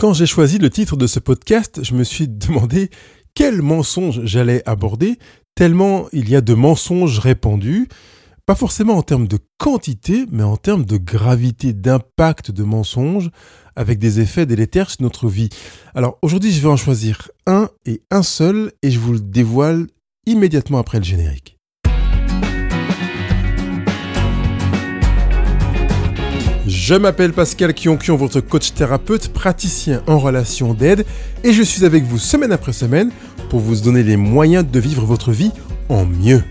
Quand j'ai choisi le titre de ce podcast, je me suis demandé quel mensonge j'allais aborder, tellement il y a de mensonges répandus, pas forcément en termes de quantité, mais en termes de gravité, d'impact de mensonges, avec des effets délétères sur notre vie. Alors aujourd'hui, je vais en choisir un et un seul, et je vous le dévoile immédiatement après le générique. Je m'appelle Pascal Kionkion, votre coach thérapeute, praticien en relation d'aide, et je suis avec vous semaine après semaine pour vous donner les moyens de vivre votre vie en mieux.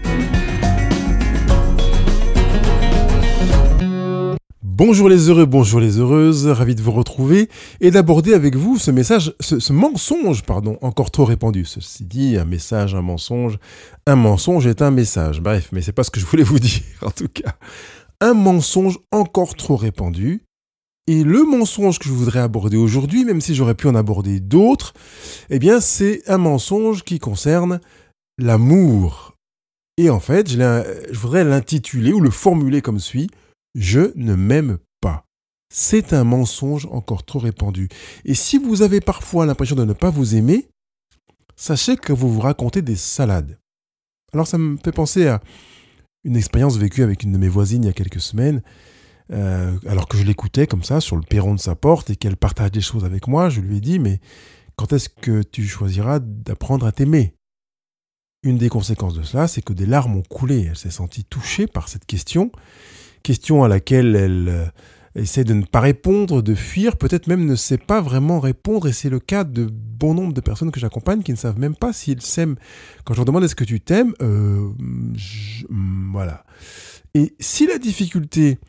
Bonjour les heureux, bonjour les heureuses, ravi de vous retrouver et d'aborder avec vous ce message, ce, mensonge, pardon, encore trop répandu. Ceci dit, un message, un mensonge, un mensonge est un message. Bref, mais c'est pas ce que je voulais vous dire en tout cas un mensonge encore trop répandu. Et le mensonge que je voudrais aborder aujourd'hui, même si j'aurais pu en aborder d'autres, eh c'est un mensonge qui concerne l'amour. Et en fait, je, voudrais l'intituler ou le formuler comme suit Je ne m'aime pas. C'est un mensonge encore trop répandu. Et si vous avez parfois l'impression de ne pas vous aimer, sachez que vous vous racontez des salades. Alors ça me fait penser à une expérience vécue avec une de mes voisines il y a quelques semaines. Euh, alors que je l'écoutais comme ça sur le perron de sa porte et qu'elle partage des choses avec moi, je lui ai dit mais quand est-ce que tu choisiras d'apprendre à t'aimer? Une des conséquences de cela, c'est que des larmes ont coulé. Elle s'est sentie touchée par cette question, question à laquelle elle euh, essaie de ne pas répondre, de fuir, peut-être même ne sait pas vraiment répondre, et c'est le cas de bon nombre de personnes que j'accompagne qui ne savent même pas s'ils s'aiment. Quand je leur demande est-ce que tu t'aimes, euh, mm, voilà. Et si la difficulté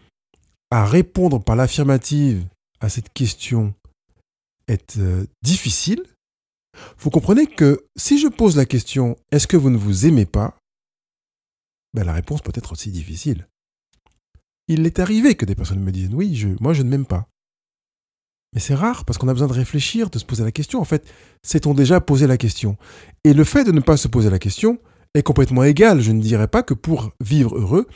à répondre par l'affirmative à cette question est euh, difficile, vous comprenez que si je pose la question est-ce que vous ne vous aimez pas, ben la réponse peut être aussi difficile il est arrivé que des personnes me disent oui, moi je ne m'aime pas. Mais c'est rare parce qu'on a besoin de réfléchir, de se poser la question. En fait, s'est-on déjà posé la question? Et le fait de ne pas se poser la question est complètement égal. Je ne dirais pas que pour vivre heureux,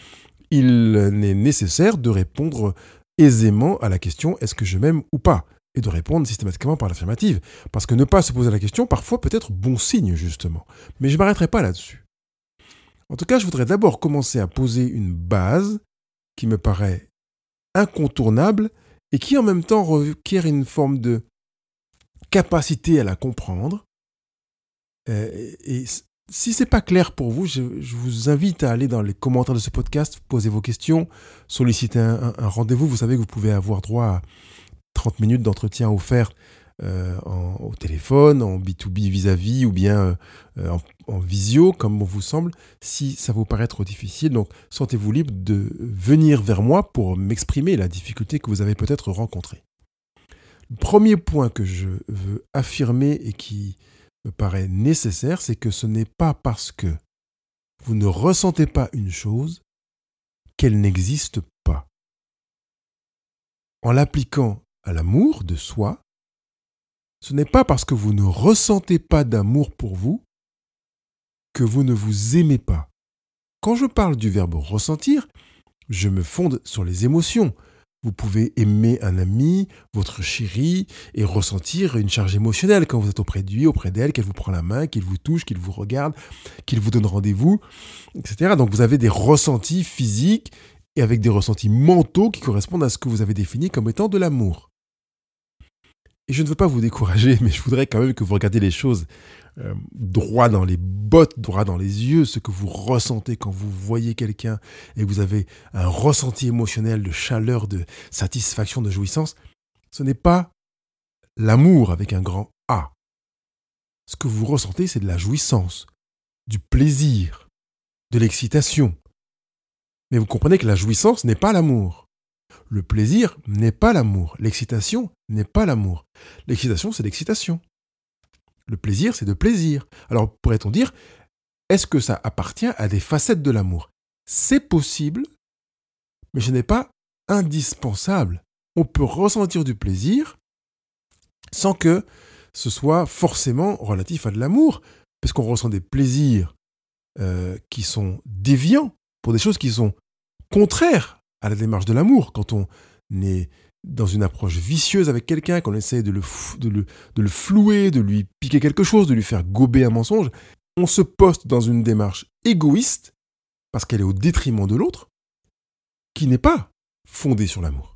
il n'est nécessaire de répondre aisément à la question est-ce que je m'aime ou pas? Et de répondre systématiquement par l'affirmative. Parce que ne pas se poser la question, parfois peut être bon signe, justement. Mais je ne m'arrêterai pas là-dessus. En tout cas, je voudrais d'abord commencer à poser une base qui me paraît incontournable et qui en même temps requiert une forme de capacité à la comprendre. Euh, et si c'est pas clair pour vous, je, vous invite à aller dans les commentaires de ce podcast, poser vos questions, solliciter un, un rendez-vous. Vous savez que vous pouvez avoir droit à 30 minutes d'entretien offert euh, au téléphone, en B2B vis-à-vis ou bien euh, en, visio, comme on vous semble, si ça vous paraît trop difficile. Donc, sentez-vous libre de venir vers moi pour m'exprimer la difficulté que vous avez peut-être rencontrée. Le premier point que je veux affirmer et qui me paraît nécessaire, c'est que ce n'est pas parce que vous ne ressentez pas une chose qu'elle n'existe pas. En l'appliquant à l'amour de soi, ce n'est pas parce que vous ne ressentez pas d'amour pour vous que vous ne vous aimez pas. Quand je parle du verbe ressentir, je me fonde sur les émotions. Vous pouvez aimer un ami, votre chéri, et ressentir une charge émotionnelle quand vous êtes auprès de lui, auprès d'elle, qu'elle vous prend la main, qu'il vous touche, qu'il vous regarde, qu'il vous donne rendez-vous, etc. Donc vous avez des ressentis physiques et avec des ressentis mentaux qui correspondent à ce que vous avez défini comme étant de l'amour. Et je ne veux pas vous décourager, mais je voudrais quand même que vous regardiez les choses euh, droit dans les bottes, droit dans les yeux, ce que vous ressentez quand vous voyez quelqu'un et vous avez un ressenti émotionnel de chaleur, de satisfaction, de jouissance. Ce n'est pas l'amour avec un grand A. Ce que vous ressentez, c'est de la jouissance, du plaisir, de l'excitation. Mais vous comprenez que la jouissance n'est pas l'amour. Le plaisir n'est pas l'amour. L'excitation n'est pas l'amour. L'excitation, c'est l'excitation. Le plaisir, c'est de plaisir. Alors, pourrait-on dire, est-ce que ça appartient à des facettes de l'amour? C'est possible, mais ce n'est pas indispensable. On peut ressentir du plaisir sans que ce soit forcément relatif à de l'amour, parce qu'on ressent des plaisirs euh, qui sont déviants pour des choses qui sont contraires à la démarche de l'amour, quand on est dans une approche vicieuse avec quelqu'un, qu'on essaie de le, de, le, de le flouer, de lui piquer quelque chose, de lui faire gober un mensonge, on se poste dans une démarche égoïste, parce qu'elle est au détriment de l'autre, qui n'est pas fondée sur l'amour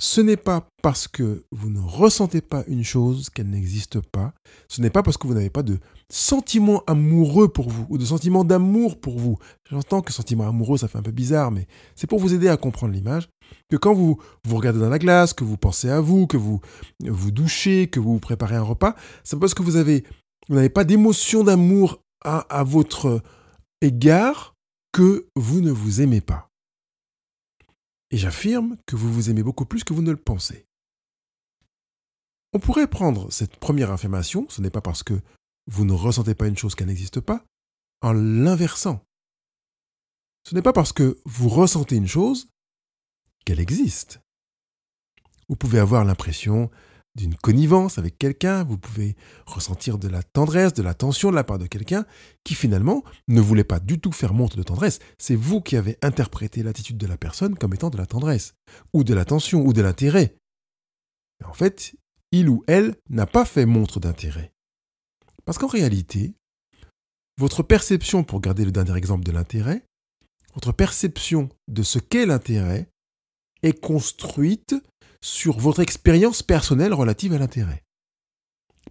ce n'est pas parce que vous ne ressentez pas une chose qu'elle n'existe pas. Ce n'est pas parce que vous n'avez pas de sentiment amoureux pour vous ou de sentiment d'amour pour vous. J'entends que sentiment amoureux, ça fait un peu bizarre, mais c'est pour vous aider à comprendre l'image. Que quand vous vous regardez dans la glace, que vous pensez à vous, que vous vous douchez, que vous préparez un repas, c'est parce que vous avez vous n'avez pas d'émotion d'amour à votre égard que vous ne vous aimez pas. Et j'affirme que vous vous aimez beaucoup plus que vous ne le pensez. On pourrait prendre cette première affirmation, ce n'est pas parce que vous ne ressentez pas une chose qu'elle n'existe pas, en l'inversant. Ce n'est pas parce que vous ressentez une chose qu'elle existe. Vous pouvez avoir l'impression d'une connivence avec quelqu'un, vous pouvez ressentir de la tendresse, de l'attention de la part de quelqu'un qui finalement ne voulait pas du tout faire montre de tendresse. C'est vous qui avez interprété l'attitude de la personne comme étant de la tendresse, ou de l'attention, ou de l'intérêt. En fait, il ou elle n'a pas fait montre d'intérêt. Parce qu'en réalité, votre perception, pour garder le dernier exemple de l'intérêt, votre perception de ce qu'est l'intérêt est construite sur votre expérience personnelle relative à l'intérêt.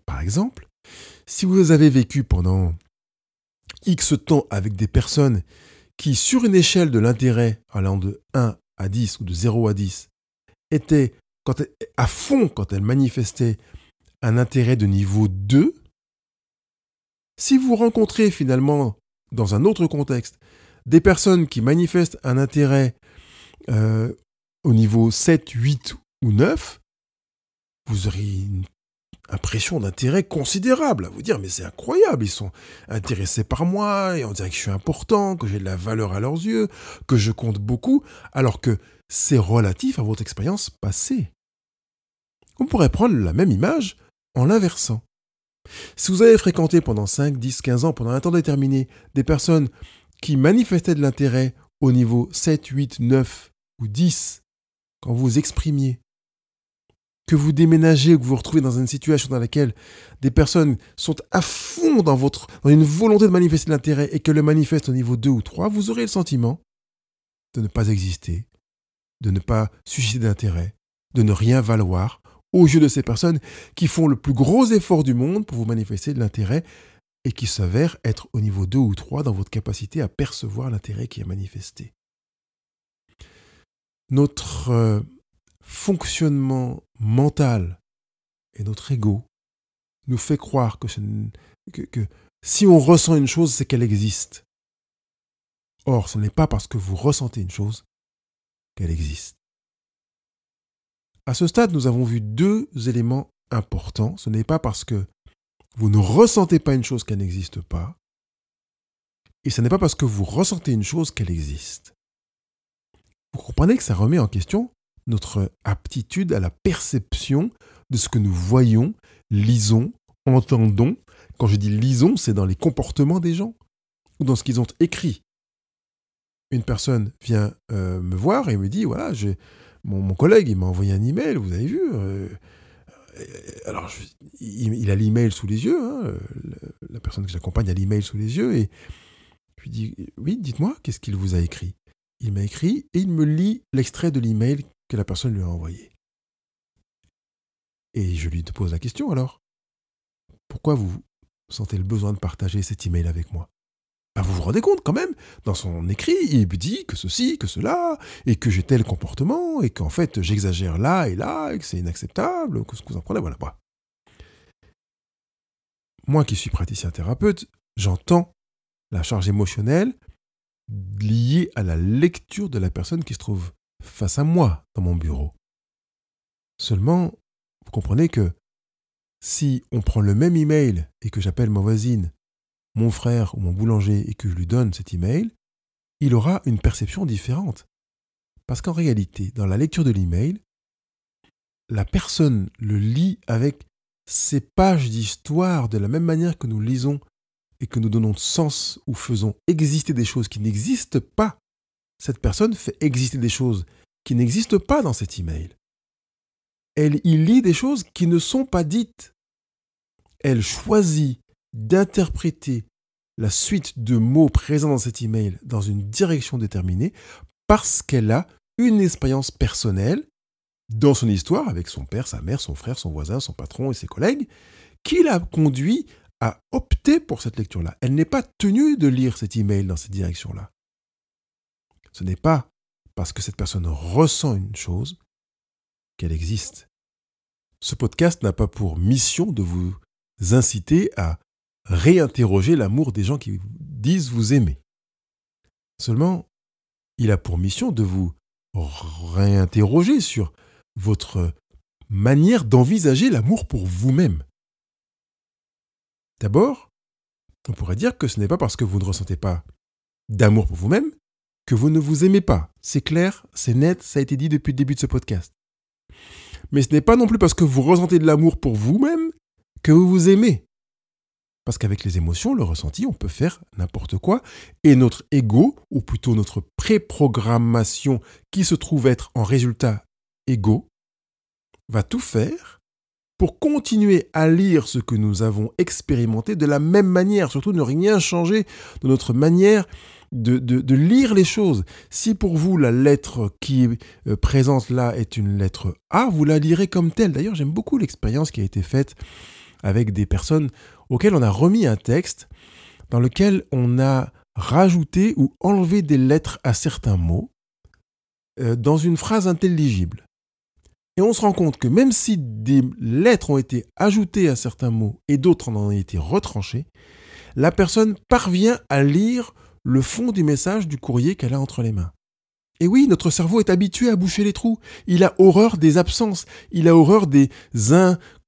Par exemple, si vous avez vécu pendant X temps avec des personnes qui, sur une échelle de l'intérêt allant de 1 à 10 ou de 0 à 10, étaient à fond quand elles manifestaient un intérêt de niveau 2, si vous rencontrez finalement, dans un autre contexte, des personnes qui manifestent un intérêt euh, au niveau 7, 8 ou 9, vous auriez une impression d'intérêt considérable à vous dire mais c'est incroyable, ils sont intéressés par moi et on dirait que je suis important, que j'ai de la valeur à leurs yeux, que je compte beaucoup, alors que c'est relatif à votre expérience passée. On pourrait prendre la même image en l'inversant. Si vous avez fréquenté pendant 5, 10, 15 ans, pendant un temps déterminé, des personnes qui manifestaient de l'intérêt au niveau 7, 8, 9 ou 10, quand vous exprimiez, que vous déménagez, que vous vous retrouvez dans une situation dans laquelle des personnes sont à fond dans, votre, dans une volonté de manifester l'intérêt et qu'elles le manifestent au niveau 2 ou 3, vous aurez le sentiment de ne pas exister, de ne pas susciter d'intérêt, de ne rien valoir aux yeux de ces personnes qui font le plus gros effort du monde pour vous manifester de l'intérêt et qui s'avèrent être au niveau 2 ou 3 dans votre capacité à percevoir l'intérêt qui est manifesté. Notre euh, fonctionnement mental et notre ego nous fait croire que, que, si on ressent une chose, c'est qu'elle existe. Or, ce n'est pas parce que vous ressentez une chose qu'elle existe. À ce stade, nous avons vu deux éléments importants. Ce n'est pas parce que vous ne ressentez pas une chose qu'elle n'existe pas. Et ce n'est pas parce que vous ressentez une chose qu'elle existe. Vous comprenez que ça remet en question notre aptitude à la perception de ce que nous voyons, lisons, entendons. Quand je dis lisons, c'est dans les comportements des gens ou dans ce qu'ils ont écrit. Une personne vient euh, me voir et me dit voilà, mon, collègue il m'a envoyé un email, vous avez vu euh, Alors, il, a l'email sous les yeux, hein, la personne que j'accompagne a l'email sous les yeux, et je lui dis oui, dites-moi, qu'est-ce qu'il vous a écrit? Il m'a écrit et il me lit l'extrait de l'email que la personne lui a envoyé. Et je lui pose la question alors. Pourquoi vous sentez le besoin de partager cet email avec moi? Ben, Vous vous rendez compte quand même, dans son écrit, il dit que ceci, que cela, et que j'ai tel comportement, et qu'en fait j'exagère là et là, et que c'est inacceptable, que ce que vous en prenez, voilà. Moi qui suis praticien thérapeute, j'entends la charge émotionnelle liée à la lecture de la personne qui se trouve face à moi dans mon bureau. Seulement, vous comprenez que si on prend le même email et que j'appelle ma voisine, mon frère ou mon boulanger et que je lui donne cet email, il aura une perception différente. Parce qu'en réalité, dans la lecture de l'email, la personne le lit avec ses pages d'histoire de la même manière que nous lisons et que nous donnons sens ou faisons exister des choses qui n'existent pas cette personne fait exister des choses qui n'existent pas dans cet email. Elle y lit des choses qui ne sont pas dites. Elle choisit d'interpréter la suite de mots présents dans cet email dans une direction déterminée parce qu'elle a une expérience personnelle dans son histoire avec son père, sa mère, son frère, son voisin, son patron et ses collègues qui l'a conduit à opter pour cette lecture-là. Elle n'est pas tenue de lire cet email dans cette direction-là. Ce n'est pas parce que cette personne ressent une chose qu'elle existe. Ce podcast n'a pas pour mission de vous inciter à réinterroger l'amour des gens qui disent vous aimer. Seulement, il a pour mission de vous réinterroger sur votre manière d'envisager l'amour pour vous-même. D'abord, on pourrait dire que ce n'est pas parce que vous ne ressentez pas d'amour pour vous-même que vous ne vous aimez pas. C'est clair, c'est net, ça a été dit depuis le début de ce podcast. Mais ce n'est pas non plus parce que vous ressentez de l'amour pour vous-même que vous vous aimez. Parce qu'avec les émotions, le ressenti, on peut faire n'importe quoi. Et notre ego, ou plutôt notre préprogrammation qui se trouve être en résultat ego, va tout faire pour continuer à lire ce que nous avons expérimenté de la même manière, surtout ne rien changer de notre manière de, de, lire les choses. Si pour vous la lettre qui est euh, présente là est une lettre A, vous la lirez comme telle. D'ailleurs, j'aime beaucoup l'expérience qui a été faite avec des personnes auquel on a remis un texte dans lequel on a rajouté ou enlevé des lettres à certains mots euh, dans une phrase intelligible. Et on se rend compte que même si des lettres ont été ajoutées à certains mots et d'autres en ont été retranchées, la personne parvient à lire le fond du message du courrier qu'elle a entre les mains. Et oui, notre cerveau est habitué à boucher les trous. Il a horreur des absences. Il a horreur des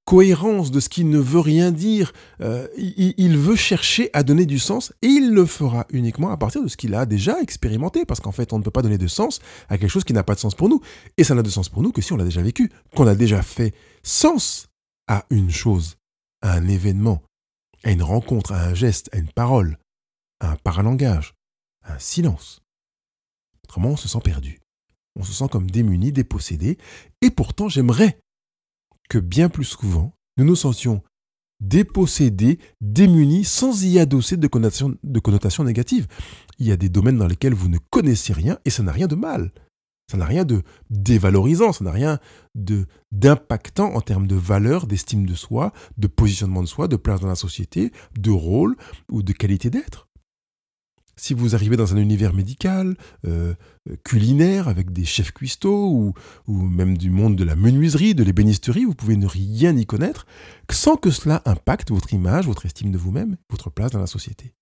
cohérence de ce qui ne veut rien dire. Euh, il, veut chercher à donner du sens et il le fera uniquement à partir de ce qu'il a déjà expérimenté. Parce qu'en fait, on ne peut pas donner de sens à quelque chose qui n'a pas de sens pour nous. Et ça n'a de sens pour nous que si on l'a déjà vécu, qu'on a déjà fait sens à une chose, à un événement, à une rencontre, à un geste, à une parole, un paralangage, un silence. Autrement, on se sent perdu. On se sent comme démuni, dépossédé. Et pourtant, j'aimerais que bien plus souvent, nous nous sentions dépossédés, démunis, sans y adosser de connotations, de connotations négatives. Il y a des domaines dans lesquels vous ne connaissez rien et ça n'a rien de mal. Ça n'a rien de dévalorisant, ça n'a rien de d'impactant en termes de valeur, d'estime de soi, de positionnement de soi, de place dans la société, de rôle ou de qualité d'être. Si vous arrivez dans un univers médical, euh, culinaire, avec des chefs cuistots, ou, même du monde de la menuiserie, de l'ébénisterie, vous pouvez ne rien y connaître, sans que cela impacte votre image, votre estime de vous-même, votre place dans la société.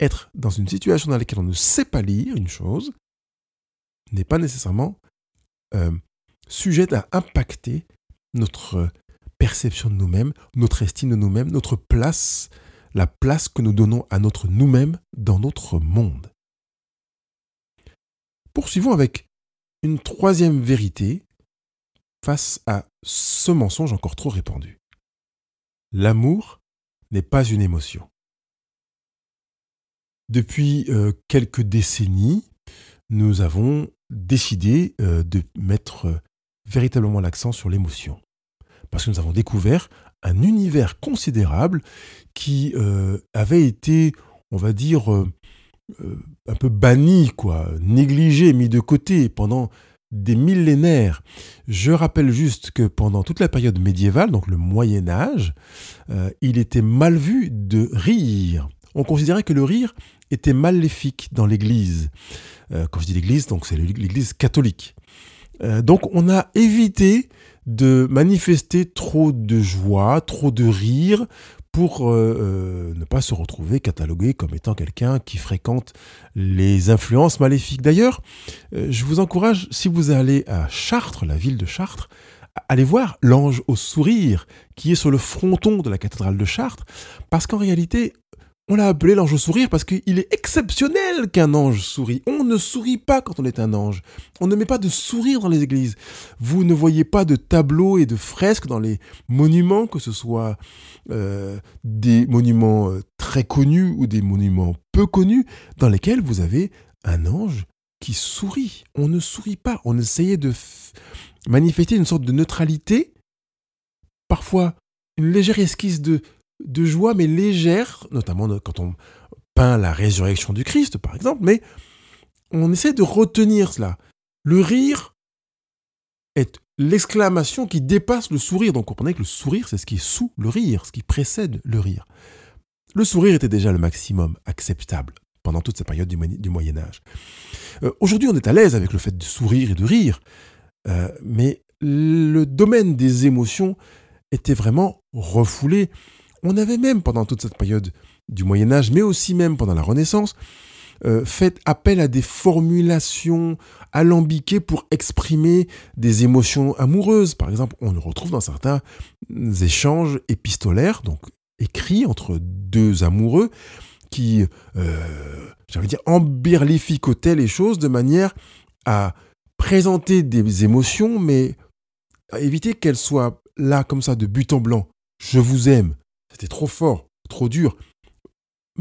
Être dans une situation dans laquelle on ne sait pas lire une chose n'est pas nécessairement euh, sujet à impacter notre perception de nous-mêmes, notre estime de nous-mêmes, notre place la place que nous donnons à notre nous-mêmes dans notre monde. Poursuivons avec une troisième vérité face à ce mensonge encore trop répandu. L'amour n'est pas une émotion. Depuis euh, quelques décennies, nous avons décidé euh, de mettre euh, véritablement l'accent sur l'émotion. Parce que nous avons découvert un univers considérable qui euh, avait été, on va dire, euh, euh, un peu banni, quoi, négligé, mis de côté pendant des millénaires. Je rappelle juste que pendant toute la période médiévale, donc le Moyen Âge, il était mal vu de rire. On considérait que le rire était maléfique dans l'Église. quand je dis l'Église, donc c'est l'Église catholique. Donc on a évité de manifester trop de joie, trop de rire, pour euh, euh, ne pas se retrouver catalogué comme étant quelqu'un qui fréquente les influences maléfiques. D'ailleurs, euh, je vous encourage, si vous allez à Chartres, la ville de Chartres, allez voir l'ange au sourire qui est sur le fronton de la cathédrale de Chartres, parce qu'en réalité, on l'a appelé l'ange au sourire parce qu'il est exceptionnel qu'un ange sourit. On ne sourit pas quand on est un ange. On ne met pas de sourire dans les églises. Vous ne voyez pas de tableaux et de fresques dans les monuments, que ce soit euh, des monuments euh, très connus ou des monuments peu connus, dans lesquels vous avez un ange qui sourit. On ne sourit pas. On essayait de manifester une sorte de neutralité, parfois une légère esquisse de, de joie, mais légère, notamment quand on peint la résurrection du Christ, par exemple, mais on essaie de retenir cela. Le rire est l'exclamation qui dépasse le sourire. Donc comprenez que le sourire, c'est ce qui est sous le rire, ce qui précède le rire. Le sourire était déjà le maximum acceptable pendant toute cette période du, Moyen Âge. Euh, aujourd'hui, on est à l'aise avec le fait de sourire et de rire, euh, mais le domaine des émotions était vraiment refoulé. On avait même pendant toute cette période du Moyen Âge, mais aussi même pendant la Renaissance, euh, fait appel à des formulations alambiquées pour exprimer des émotions amoureuses. Par exemple, on le retrouve dans certains échanges épistolaires, donc écrits entre deux amoureux, qui, euh, j'allais dire, embirlificotaient les choses de manière à présenter des émotions, mais à éviter qu'elles soient là comme ça de but en blanc. Je vous aime. C'était trop fort, trop dur.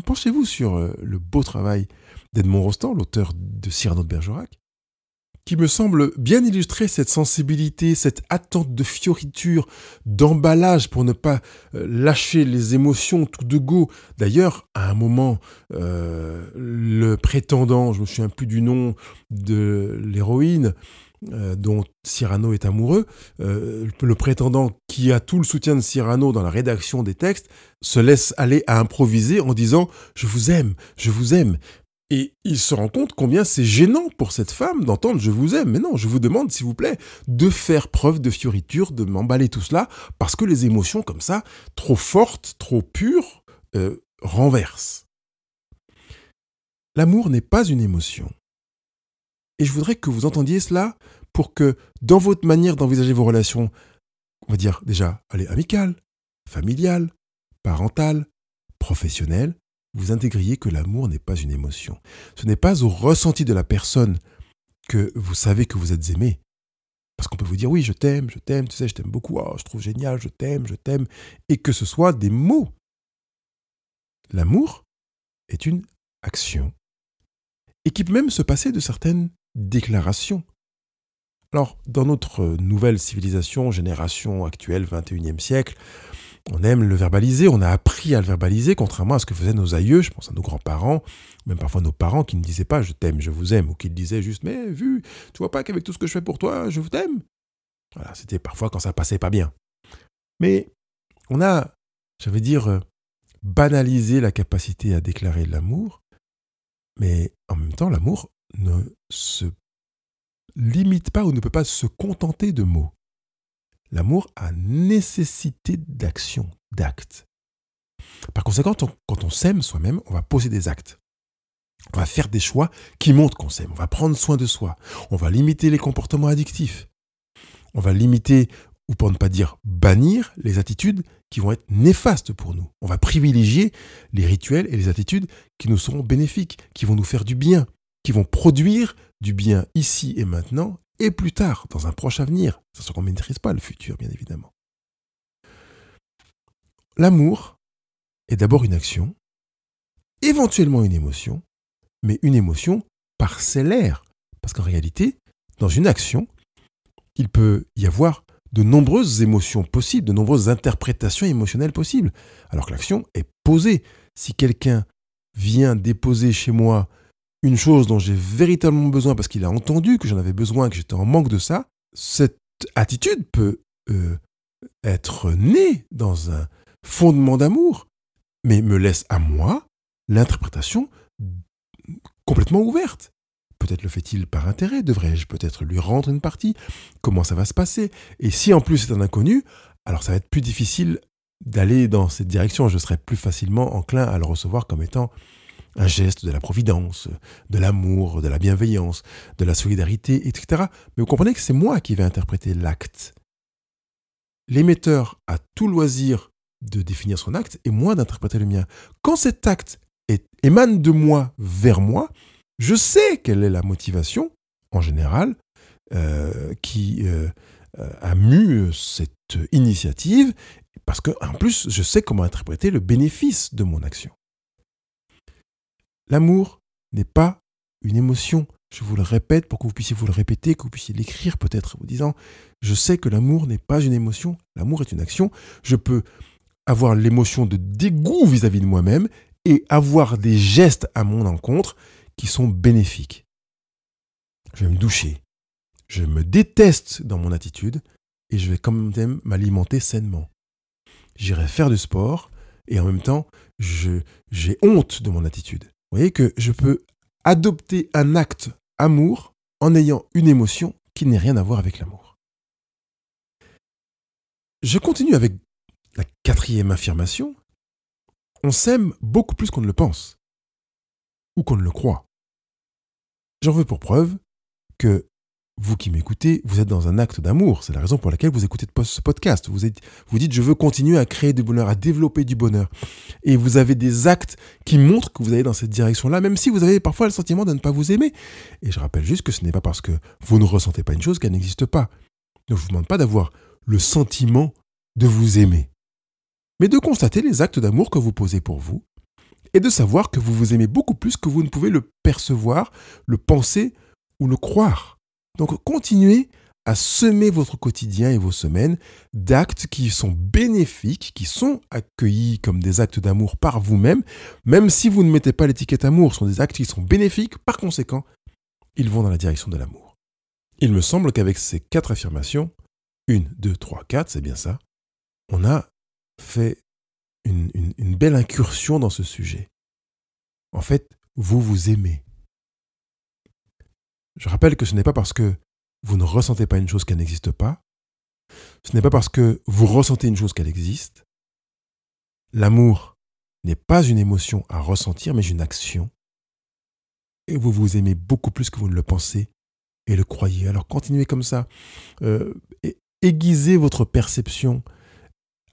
Penchez-vous sur euh, le beau travail d'Edmond Rostand, l'auteur de Cyrano de Bergerac, qui me semble bien illustrer cette sensibilité, cette attente de fioriture, d'emballage pour ne pas euh, lâcher les émotions tout de go. D'ailleurs, à un moment, euh, le prétendant, je me souviens plus du nom de l'héroïne, euh, dont Cyrano est amoureux, le prétendant qui a tout le soutien de Cyrano dans la rédaction des textes, se laisse aller à improviser en disant ⁇ Je vous aime, je vous aime ⁇ et il se rend compte combien c'est gênant pour cette femme d'entendre je vous aime. Mais non, je vous demande, s'il vous plaît, de faire preuve de fioriture, de m'emballer tout cela, parce que les émotions comme ça, trop fortes, trop pures, euh, renversent. L'amour n'est pas une émotion. Et je voudrais que vous entendiez cela pour que, dans votre manière d'envisager vos relations, on va dire déjà, allez, amicales, familiales, parentales, professionnelles, vous intégriez que l'amour n'est pas une émotion. Ce n'est pas au ressenti de la personne que vous savez que vous êtes aimé. Parce qu'on peut vous dire oui, je t'aime, je t'aime, tu sais, je t'aime beaucoup, oh, je trouve génial, je t'aime, je t'aime, et que ce soit des mots. L'amour est une action et qui peut même se passer de certaines déclarations. Alors, dans notre nouvelle civilisation, génération actuelle, 21e siècle, on aime le verbaliser, on a appris à le verbaliser, contrairement à ce que faisaient nos aïeux, je pense à nos grands-parents, même parfois nos parents qui ne disaient pas je t'aime, je vous aime, ou qui disaient juste mais vu, tu vois pas qu'avec tout ce que je fais pour toi, je vous t'aime? Voilà, c'était parfois quand ça passait pas bien. Mais on a, j'allais dire, euh, banalisé la capacité à déclarer l'amour, mais en même temps, l'amour ne se limite pas ou ne peut pas se contenter de mots. L'amour a nécessité d'action, d'actes. Par conséquent, quand on s'aime soi-même, on va poser des actes. On va faire des choix qui montrent qu'on s'aime. On va prendre soin de soi. On va limiter les comportements addictifs. On va limiter, ou pour ne pas dire bannir, les attitudes qui vont être néfastes pour nous. On va privilégier les rituels et les attitudes qui nous seront bénéfiques, qui vont nous faire du bien, qui vont produire du bien ici et maintenant et plus tard, dans un proche avenir, ce qu'on ne maîtrise pas le futur, bien évidemment. L'amour est d'abord une action, éventuellement une émotion, mais une émotion parcellaire. Parce qu'en réalité, dans une action, il peut y avoir de nombreuses émotions possibles, de nombreuses interprétations émotionnelles possibles, alors que l'action est posée. Si quelqu'un vient déposer chez moi une chose dont j'ai véritablement besoin parce qu'il a entendu que j'en avais besoin, que j'étais en manque de ça, cette attitude peut euh, être née dans un fondement d'amour, mais me laisse à moi l'interprétation complètement ouverte. Peut-être le fait-il par intérêt, devrais-je peut-être lui rendre une partie? Comment ça va se passer? Et si en plus c'est un inconnu, alors ça va être plus difficile d'aller dans cette direction, je serai plus facilement enclin à le recevoir comme étant un geste de la providence, de l'amour, de la bienveillance, de la solidarité, etc. Mais vous comprenez que c'est moi qui vais interpréter l'acte. L'émetteur a tout loisir de définir son acte et moi d'interpréter le mien. Quand cet acte émane de moi vers moi, je sais quelle est la motivation, en général, euh, qui euh, a mu cette initiative, parce que en plus, je sais comment interpréter le bénéfice de mon action. L'amour n'est pas une émotion, Je vous le répète pour que vous puissiez vous le répéter, que vous puissiez l'écrire peut-être en vous disant, je sais que l'amour n'est pas une émotion, l'amour est une action. Je peux avoir l'émotion de dégoût vis-à-vis de moi-même et avoir des gestes à mon encontre qui sont bénéfiques. Je vais me doucher. Je me déteste dans mon attitude et je vais quand même m'alimenter sainement. J'irai faire du sport et en même temps, j'ai honte de mon attitude. Vous voyez que je peux adopter un acte amour en ayant une émotion qui n'est rien à voir avec l'amour. Je continue avec la quatrième affirmation. On s'aime beaucoup plus qu'on ne le pense ou qu'on ne le croit. J'en veux pour preuve que vous qui m'écoutez, vous êtes dans un acte d'amour. C'est la raison pour laquelle vous écoutez ce podcast. Vous, vous dites, je veux continuer à créer du bonheur, à développer du bonheur. Et vous avez des actes qui montrent que vous allez dans cette direction-là, même si vous avez parfois le sentiment de ne pas vous aimer. Et je rappelle juste que ce n'est pas parce que vous ne ressentez pas une chose qu'elle n'existe pas. Ne vous demande pas d'avoir le sentiment de vous aimer, mais de constater les actes d'amour que vous posez pour vous et de savoir que vous vous aimez beaucoup plus que vous ne pouvez le percevoir, le penser ou le croire. Donc continuez à semer votre quotidien et vos semaines d'actes qui sont bénéfiques, qui sont accueillis comme des actes d'amour par vous-même, même si vous ne mettez pas l'étiquette amour, ce sont des actes qui sont bénéfiques, par conséquent, ils vont dans la direction de l'amour. Il me semble qu'avec ces quatre affirmations, une, deux, trois, quatre, c'est bien ça, on a fait une, une belle incursion dans ce sujet. En fait, vous vous aimez. Je rappelle que ce n'est pas parce que vous ne ressentez pas une chose qu'elle n'existe pas, ce n'est pas parce que vous ressentez une chose qu'elle existe. L'amour n'est pas une émotion à ressentir, mais une action. Et vous vous aimez beaucoup plus que vous ne le pensez et le croyez. Alors continuez comme ça. Euh, aiguisez votre perception,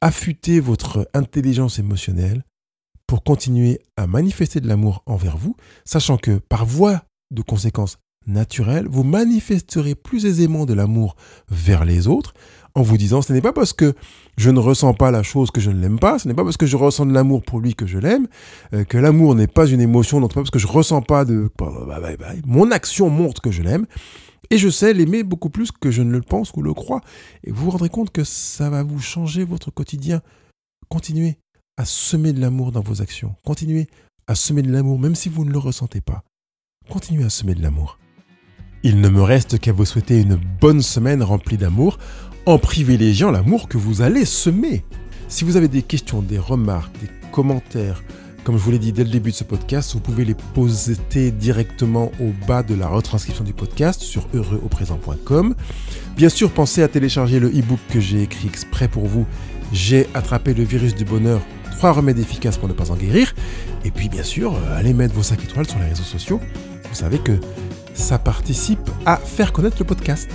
affûtez votre intelligence émotionnelle pour continuer à manifester de l'amour envers vous, sachant que par voie de conséquence naturel, vous manifesterez plus aisément de l'amour vers les autres en vous disant ce n'est pas parce que je ne ressens pas la chose que je ne l'aime pas, ce n'est pas parce que je ressens de l'amour pour lui que je l'aime, euh, que l'amour n'est pas une émotion, donc pas parce que je ressens pas de... Bah, bah, bah, mon action montre que je l'aime, et je sais l'aimer beaucoup plus que je ne le pense ou le crois. Et vous vous rendrez compte que ça va vous changer votre quotidien. Continuez à semer de l'amour dans vos actions. Continuez à semer de l'amour même si vous ne le ressentez pas. Continuez à semer de l'amour. Il ne me reste qu'à vous souhaiter une bonne semaine remplie d'amour en privilégiant l'amour que vous allez semer. Si vous avez des questions, des remarques, des commentaires, comme je vous l'ai dit dès le début de ce podcast, vous pouvez les poser directement au bas de la retranscription du podcast sur heureuxauprésent.com. Bien sûr, pensez à télécharger le e-book que j'ai écrit exprès pour vous. J'ai attrapé le virus du bonheur, trois remèdes efficaces pour ne pas en guérir. Et puis, bien sûr, allez mettre vos 5 étoiles sur les réseaux sociaux. Vous savez que ça participe à faire connaître le podcast.